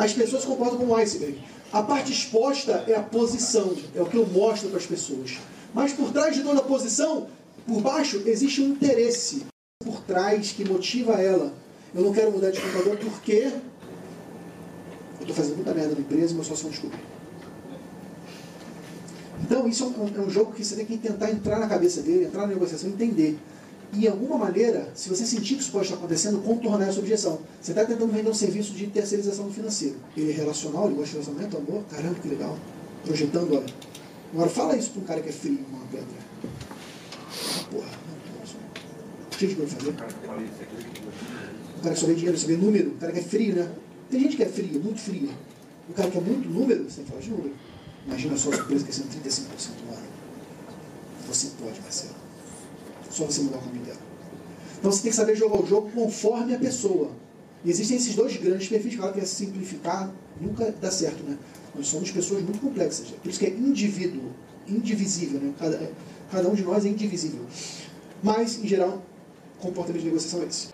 as pessoas como um iceberg. A parte exposta é a posição, é o que eu mostro para as pessoas. Mas por trás de toda posição, por baixo, existe um interesse por trás que motiva ela. Eu não quero mudar de computador porque eu estou fazendo muita merda na empresa e meu sócio não descobriu. Então, isso é um, é um, jogo que você tem que tentar entrar na cabeça dele, entrar na negociação, entender. E, de alguma maneira, se você sentir que isso pode estar acontecendo, contornar essa objeção. Você está tentando vender um serviço de terceirização do financeiro. Ele é relacional, ele gosta de relacionamento, amor, caramba, que legal. Projetando, olha. Agora, fala isso para um cara que é frio, uma pedra. Ah, porra, não, O que a gente pode fazer? O cara que só vê dinheiro, só vê número. O cara que é frio, né? Tem gente que é fria, muito fria. O cara que é muito número, você falar de número. Imagina só a sua empresa crescendo 35% no ano. Você pode, Marcelo. Só você mudar o caminho dela. Então você tem que saber jogar o jogo conforme a pessoa. E existem esses dois grandes perfis. Claro que é simplificar nunca dá certo, né? Nós somos pessoas muito complexas. Por isso que é indivíduo, indivisível, né? Cada, cada um de nós é indivisível. Mas, em geral, comportamento de negociação é esse.